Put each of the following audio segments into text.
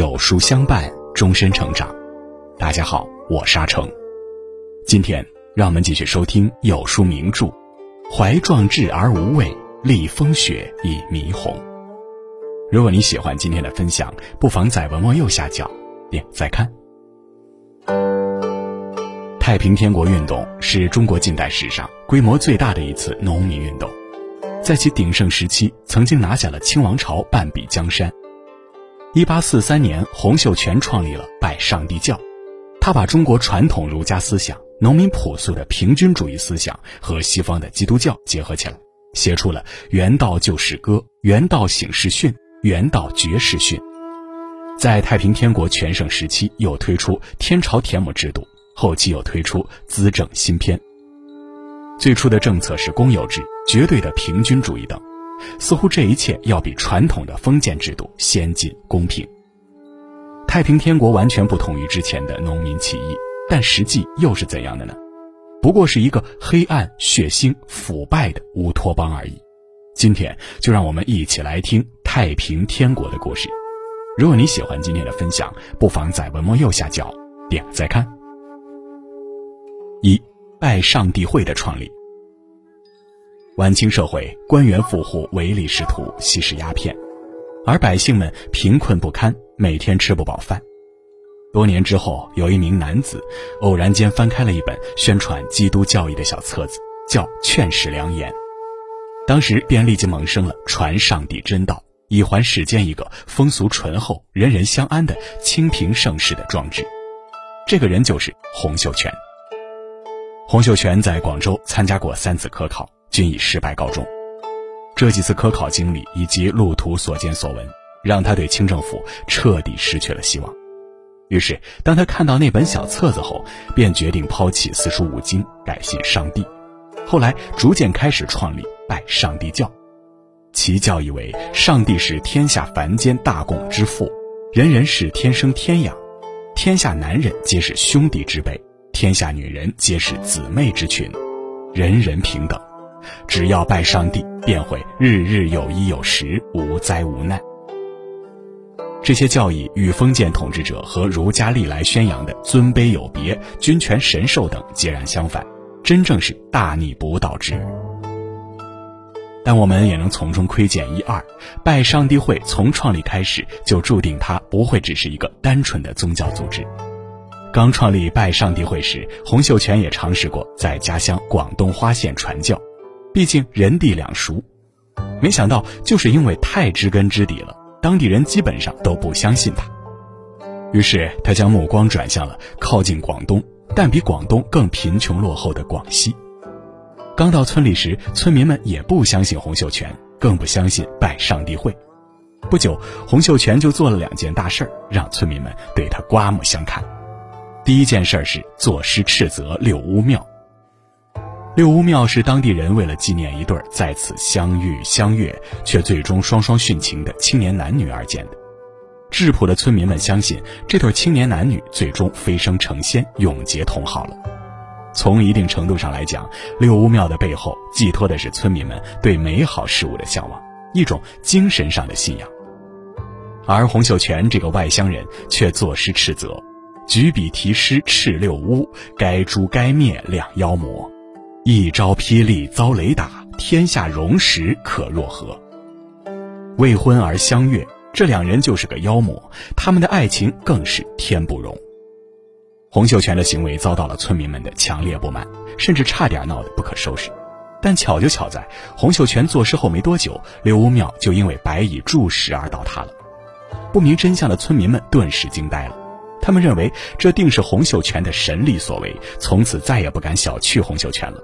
有书相伴，终身成长。大家好，我沙成。今天让我们继续收听有书名著《怀壮志而无畏，历风雪以霓虹》。如果你喜欢今天的分享，不妨在文末右下角点再看。太平天国运动是中国近代史上规模最大的一次农民运动，在其鼎盛时期，曾经拿下了清王朝半壁江山。一八四三年，洪秀全创立了拜上帝教，他把中国传统儒家思想、农民朴素的平均主义思想和西方的基督教结合起来，写出了《原道救世歌》《原道醒世训》《原道绝世训》。在太平天国全盛时期，又推出天朝田亩制度，后期又推出资政新篇。最初的政策是公有制、绝对的平均主义等。似乎这一切要比传统的封建制度先进公平。太平天国完全不同于之前的农民起义，但实际又是怎样的呢？不过是一个黑暗、血腥、腐败的乌托邦而已。今天就让我们一起来听太平天国的故事。如果你喜欢今天的分享，不妨在文末右下角点再看。一拜上帝会的创立。晚清社会，官员富户唯利是图，吸食鸦片，而百姓们贫困不堪，每天吃不饱饭。多年之后，有一名男子偶然间翻开了一本宣传基督教义的小册子，叫《劝世良言》。当时便立即萌生了传上帝真道，以还世间一个风俗淳厚、人人相安的清平盛世的壮志。这个人就是洪秀全。洪秀全在广州参加过三次科考。均以失败告终。这几次科考经历以及路途所见所闻，让他对清政府彻底失去了希望。于是，当他看到那本小册子后，便决定抛弃四书五经，改信上帝。后来，逐渐开始创立拜上帝教，其教义为：上帝是天下凡间大共之父，人人是天生天养，天下男人皆是兄弟之辈，天下女人皆是姊妹之群，人人平等。只要拜上帝，便会日日有衣有食，无灾无难。这些教义与封建统治者和儒家历来宣扬的尊卑有别、君权神授等截然相反，真正是大逆不道之。但我们也能从中窥见一二：拜上帝会从创立开始就注定它不会只是一个单纯的宗教组织。刚创立拜上帝会时，洪秀全也尝试过在家乡广东花县传教。毕竟人地两熟，没想到就是因为太知根知底了，当地人基本上都不相信他。于是他将目光转向了靠近广东，但比广东更贫穷落后的广西。刚到村里时，村民们也不相信洪秀全，更不相信拜上帝会。不久，洪秀全就做了两件大事儿，让村民们对他刮目相看。第一件事是作诗斥责六巫庙。六乌庙是当地人为了纪念一对在此相遇相悦却最终双双殉情的青年男女而建的。质朴的村民们相信这对青年男女最终飞升成仙，永结同好了。从一定程度上来讲，六乌庙的背后寄托的是村民们对美好事物的向往，一种精神上的信仰。而洪秀全这个外乡人却作诗斥责，举笔题诗斥六乌，该诛该灭两妖魔。一朝霹雳遭雷打，天下荣时可若何？未婚而相悦，这两人就是个妖魔，他们的爱情更是天不容。洪秀全的行为遭到了村民们的强烈不满，甚至差点闹得不可收拾。但巧就巧在，洪秀全做事后没多久，刘屋庙就因为白蚁蛀食而倒塌了。不明真相的村民们顿时惊呆了，他们认为这定是洪秀全的神力所为，从此再也不敢小觑洪秀全了。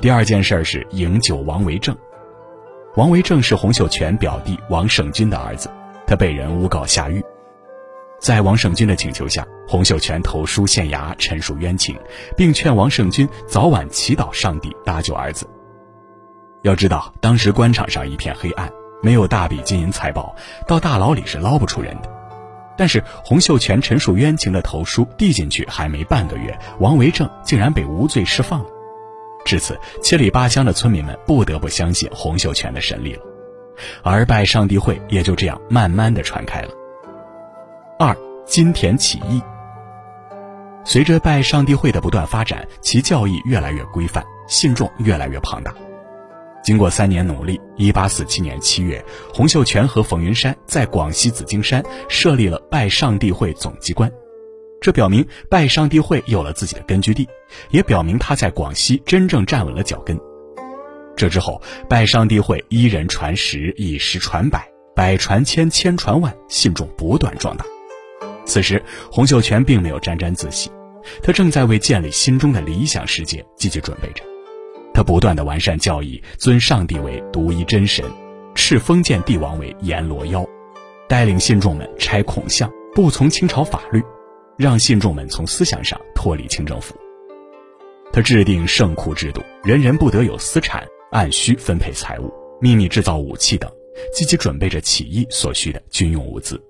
第二件事是营救王维正。王维正是洪秀全表弟王胜军的儿子，他被人诬告下狱，在王胜军的请求下，洪秀全投书县衙陈述冤情，并劝王胜军早晚祈祷上帝搭救儿子。要知道，当时官场上一片黑暗，没有大笔金银财宝，到大牢里是捞不出人的。但是洪秀全陈述冤情的投书递进去还没半个月，王维正竟然被无罪释放了。至此，七里八乡的村民们不得不相信洪秀全的神力了，而拜上帝会也就这样慢慢的传开了。二、金田起义。随着拜上帝会的不断发展，其教义越来越规范，信众越来越庞大。经过三年努力，一八四七年七月，洪秀全和冯云山在广西紫金山设立了拜上帝会总机关。这表明拜上帝会有了自己的根据地，也表明他在广西真正站稳了脚跟。这之后，拜上帝会一人传十，以十传百，百传千，千传万，信众不断壮大。此时，洪秀全并没有沾沾自喜，他正在为建立心中的理想世界积极准备着。他不断的完善教义，尊上帝为独一真神，敕封建帝王为阎罗妖，带领信众们拆孔像，不从清朝法律。让信众们从思想上脱离清政府。他制定圣库制度，人人不得有私产，按需分配财物，秘密制造武器等，积极准备着起义所需的军用物资。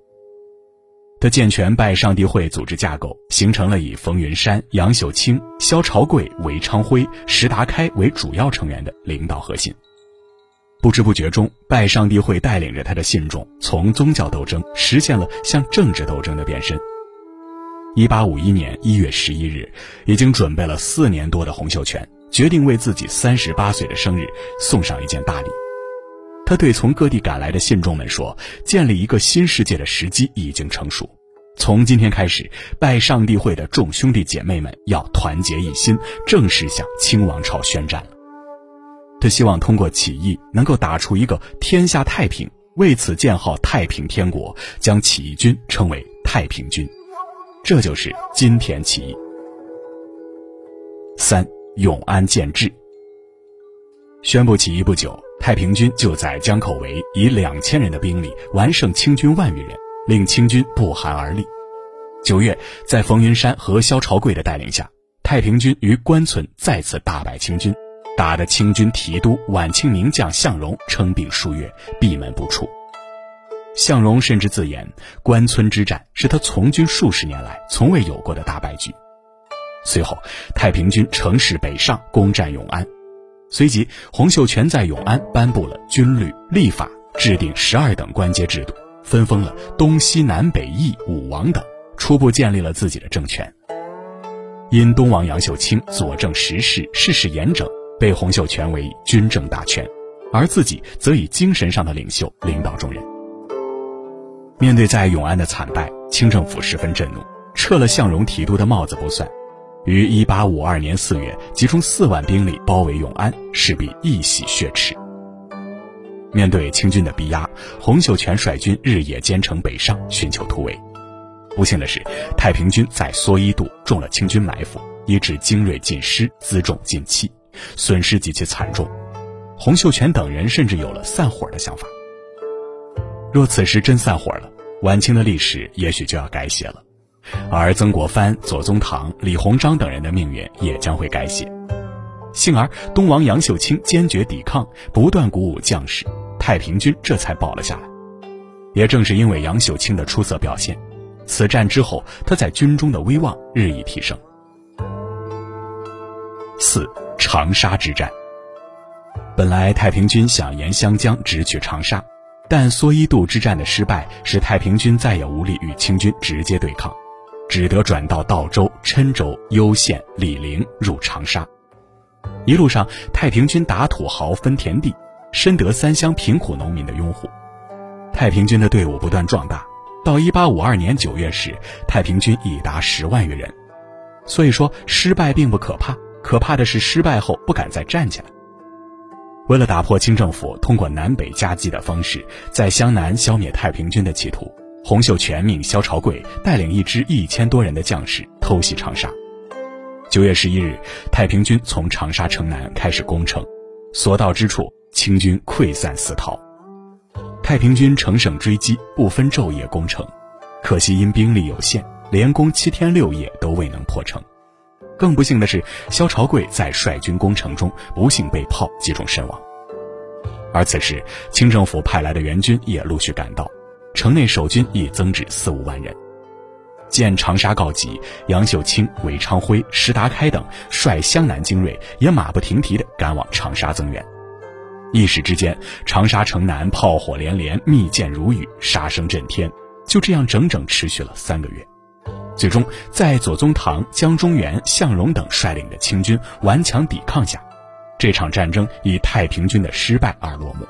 他健全拜上帝会组织架构，形成了以冯云山、杨秀清、萧朝贵、韦昌辉、石达开为主要成员的领导核心。不知不觉中，拜上帝会带领着他的信众，从宗教斗争实现了向政治斗争的变身。一八五一年一月十一日，已经准备了四年多的洪秀全决定为自己三十八岁的生日送上一件大礼。他对从各地赶来的信众们说：“建立一个新世界的时机已经成熟，从今天开始，拜上帝会的众兄弟姐妹们要团结一心，正式向清王朝宣战了。”他希望通过起义能够打出一个天下太平，为此建号太平天国，将起义军称为太平军。这就是金田起义。三永安建制。宣布起义不久，太平军就在江口围以两千人的兵力完胜清军万余人，令清军不寒而栗。九月，在冯云山和萧朝贵的带领下，太平军于关村再次大败清军，打得清军提督晚清名将向荣称病数月，闭门不出。向荣甚至自言，关村之战是他从军数十年来从未有过的大败局。随后，太平军乘势北上，攻占永安。随即，洪秀全在永安颁布了军律、立法，制定十二等官阶制度，分封了东西南北翼五王等，初步建立了自己的政权。因东王杨秀清佐证时事，事事严整，被洪秀全为军政大权，而自己则以精神上的领袖领导众人。面对在永安的惨败，清政府十分震怒，撤了向荣提督的帽子不算，于一八五二年四月集中四万兵力包围永安，势必一洗血池。面对清军的逼压，洪秀全率军日夜兼程北上，寻求突围。不幸的是，太平军在蓑衣渡中了清军埋伏，以致精锐尽失，辎重尽弃，损失极其惨重。洪秀全等人甚至有了散伙的想法。若此时真散伙了，晚清的历史也许就要改写了，而曾国藩、左宗棠、李鸿章等人的命运也将会改写。幸而东王杨秀清坚决抵抗，不断鼓舞将士，太平军这才保了下来。也正是因为杨秀清的出色表现，此战之后他在军中的威望日益提升。四长沙之战，本来太平军想沿湘江直取长沙。但蓑衣渡之战的失败，使太平军再也无力与清军直接对抗，只得转到道州、郴州、攸县、醴陵入长沙。一路上，太平军打土豪分田地，深得三乡贫苦农民的拥护。太平军的队伍不断壮大，到一八五二年九月时，太平军已达十万余人。所以说，失败并不可怕，可怕的是失败后不敢再站起来。为了打破清政府通过南北夹击的方式，在湘南消灭太平军的企图，洪秀全命萧朝贵带领一支一千多人的将士偷袭长沙。九月十一日，太平军从长沙城南开始攻城，所到之处，清军溃散死逃。太平军乘胜追击，不分昼夜攻城，可惜因兵力有限，连攻七天六夜都未能破城。更不幸的是，萧朝贵在率军攻城中不幸被炮击中身亡。而此时，清政府派来的援军也陆续赶到，城内守军已增至四五万人。见长沙告急，杨秀清、韦昌辉、石达开等率湘南精锐也马不停蹄地赶往长沙增援。一时之间，长沙城南炮火连连，密箭如雨，杀声震天。就这样整整持续了三个月。最终，在左宗棠、江忠源、向荣等率领的清军顽强抵抗下，这场战争以太平军的失败而落幕。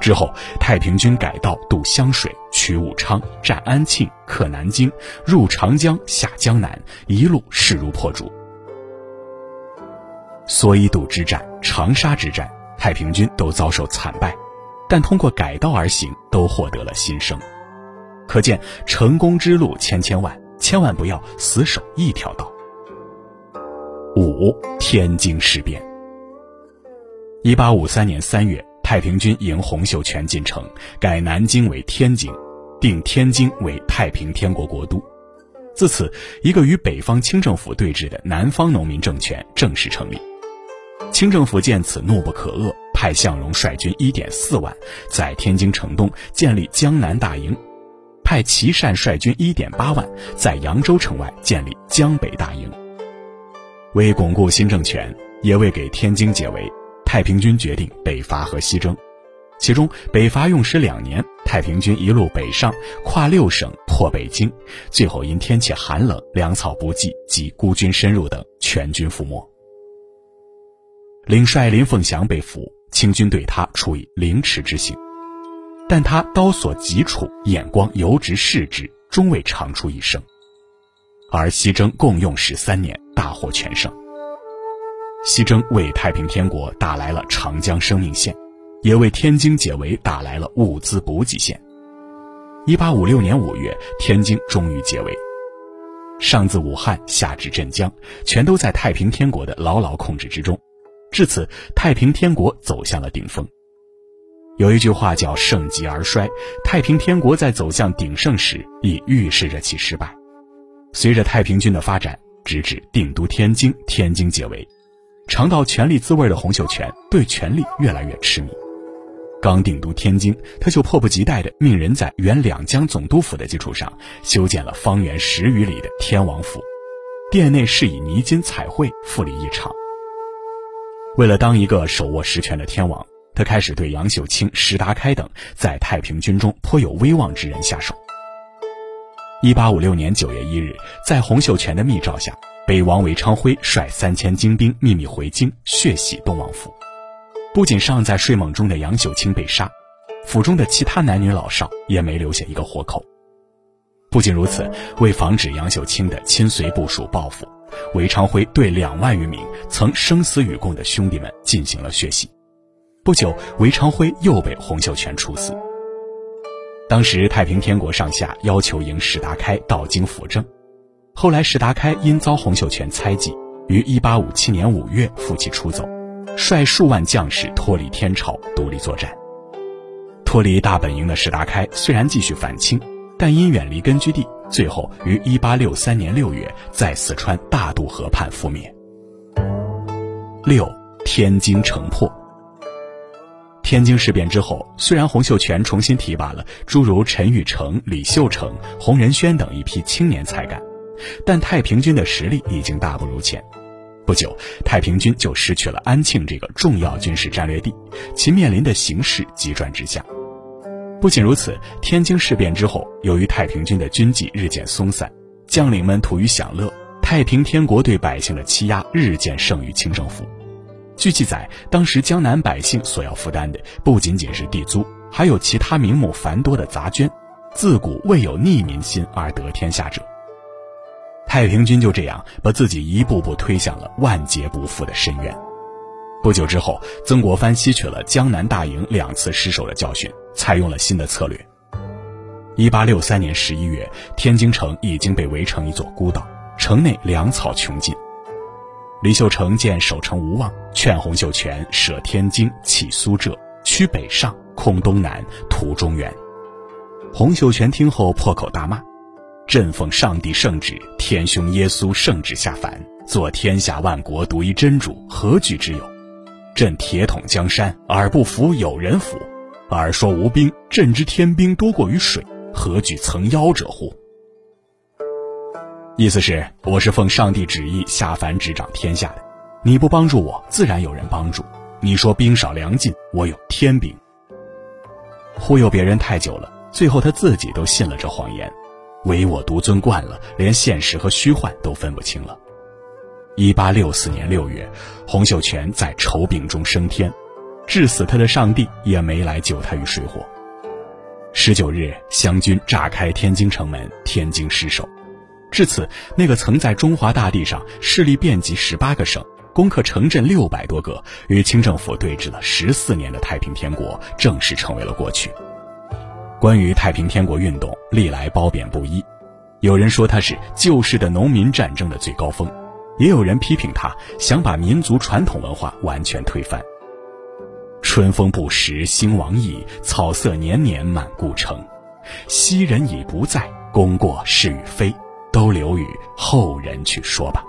之后，太平军改道渡湘水，取武昌，占安庆，克南京，入长江，下江南，一路势如破竹。蓑衣渡之战、长沙之战，太平军都遭受惨败，但通过改道而行，都获得了新生。可见，成功之路千千万，千万不要死守一条道。五天津事变。一八五三年三月，太平军迎洪秀全进城，改南京为天津，定天津为太平天国国都。自此，一个与北方清政府对峙的南方农民政权正式成立。清政府见此怒不可遏，派向荣率军一点四万，在天津城东建立江南大营；派琦善率军一点八万，在扬州城外建立江北大营。为巩固新政权，也为给天津解围，太平军决定北伐和西征。其中，北伐用时两年，太平军一路北上，跨六省破北京，最后因天气寒冷、粮草不济及孤军深入等，全军覆没。领帅林凤祥被俘，清军对他处以凌迟之刑，但他刀所及处，眼光犹直视之，终未长出一声。而西征共用时三年，大获全胜。西征为太平天国打来了长江生命线，也为天津解围打来了物资补给线。一八五六年五月，天津终于解围，上自武汉，下至镇江，全都在太平天国的牢牢控制之中。至此，太平天国走向了顶峰。有一句话叫“盛极而衰”，太平天国在走向鼎盛时，已预示着其失败。随着太平军的发展，直至定都天津，天津解围，尝到权力滋味的洪秀全对权力越来越痴迷。刚定都天津，他就迫不及待地命人在原两江总督府的基础上，修建了方圆十余里的天王府，殿内是以泥金彩绘，富丽异常。为了当一个手握实权的天王，他开始对杨秀清、石达开等在太平军中颇有威望之人下手。一八五六年九月一日，在洪秀全的密诏下，北王韦昌辉率三千精兵秘密回京，血洗东王府。不仅尚在睡梦中的杨秀清被杀，府中的其他男女老少也没留下一个活口。不仅如此，为防止杨秀清的亲随部属报复。韦昌辉对两万余名曾生死与共的兄弟们进行了血洗。不久，韦昌辉又被洪秀全处死。当时太平天国上下要求迎史达开到京辅政，后来史达开因遭洪秀全猜忌，于1857年5月负气出走，率数万将士脱离天朝，独立作战。脱离大本营的史达开虽然继续反清，但因远离根据地。最后于一八六三年六月在四川大渡河畔覆灭。六天津城破。天津事变之后，虽然洪秀全重新提拔了诸如陈玉成、李秀成、洪仁轩等一批青年才干，但太平军的实力已经大不如前。不久，太平军就失去了安庆这个重要军事战略地，其面临的形势急转直下。不仅如此，天津事变之后，由于太平军的军纪日渐松散，将领们图于享乐，太平天国对百姓的欺压日渐胜于清政府。据记载，当时江南百姓所要负担的不仅仅是地租，还有其他名目繁多的杂捐。自古未有逆民心而得天下者。太平军就这样把自己一步步推向了万劫不复的深渊。不久之后，曾国藩吸取了江南大营两次失守的教训。采用了新的策略。一八六三年十一月，天津城已经被围成一座孤岛，城内粮草穷尽。李秀成见守城无望，劝洪秀全舍天津，弃苏浙，趋北上，空东南，图中原。洪秀全听后破口大骂：“朕奉上帝圣旨，天兄耶稣圣旨下凡，做天下万国独一真主，何惧之有？朕铁桶江山，尔不服有人服。”尔说无兵，朕知天兵多过于水，何惧曾夭者乎？意思是，我是奉上帝旨意下凡执掌天下的，你不帮助我，自然有人帮助。你说兵少粮尽，我有天兵。忽悠别人太久了，最后他自己都信了这谎言，唯我独尊惯了，连现实和虚幻都分不清了。一八六四年六月，洪秀全在愁病中升天，致死他的上帝也没来救他于水火。十九日，湘军炸开天津城门，天津失守。至此，那个曾在中华大地上势力遍及十八个省、攻克城镇六百多个、与清政府对峙了十四年的太平天国，正式成为了过去。关于太平天国运动，历来褒贬不一，有人说它是旧式的农民战争的最高峰。也有人批评他想把民族传统文化完全推翻。春风不识兴亡意，草色年年满故城。昔人已不在，功过是与非，都留与后人去说吧。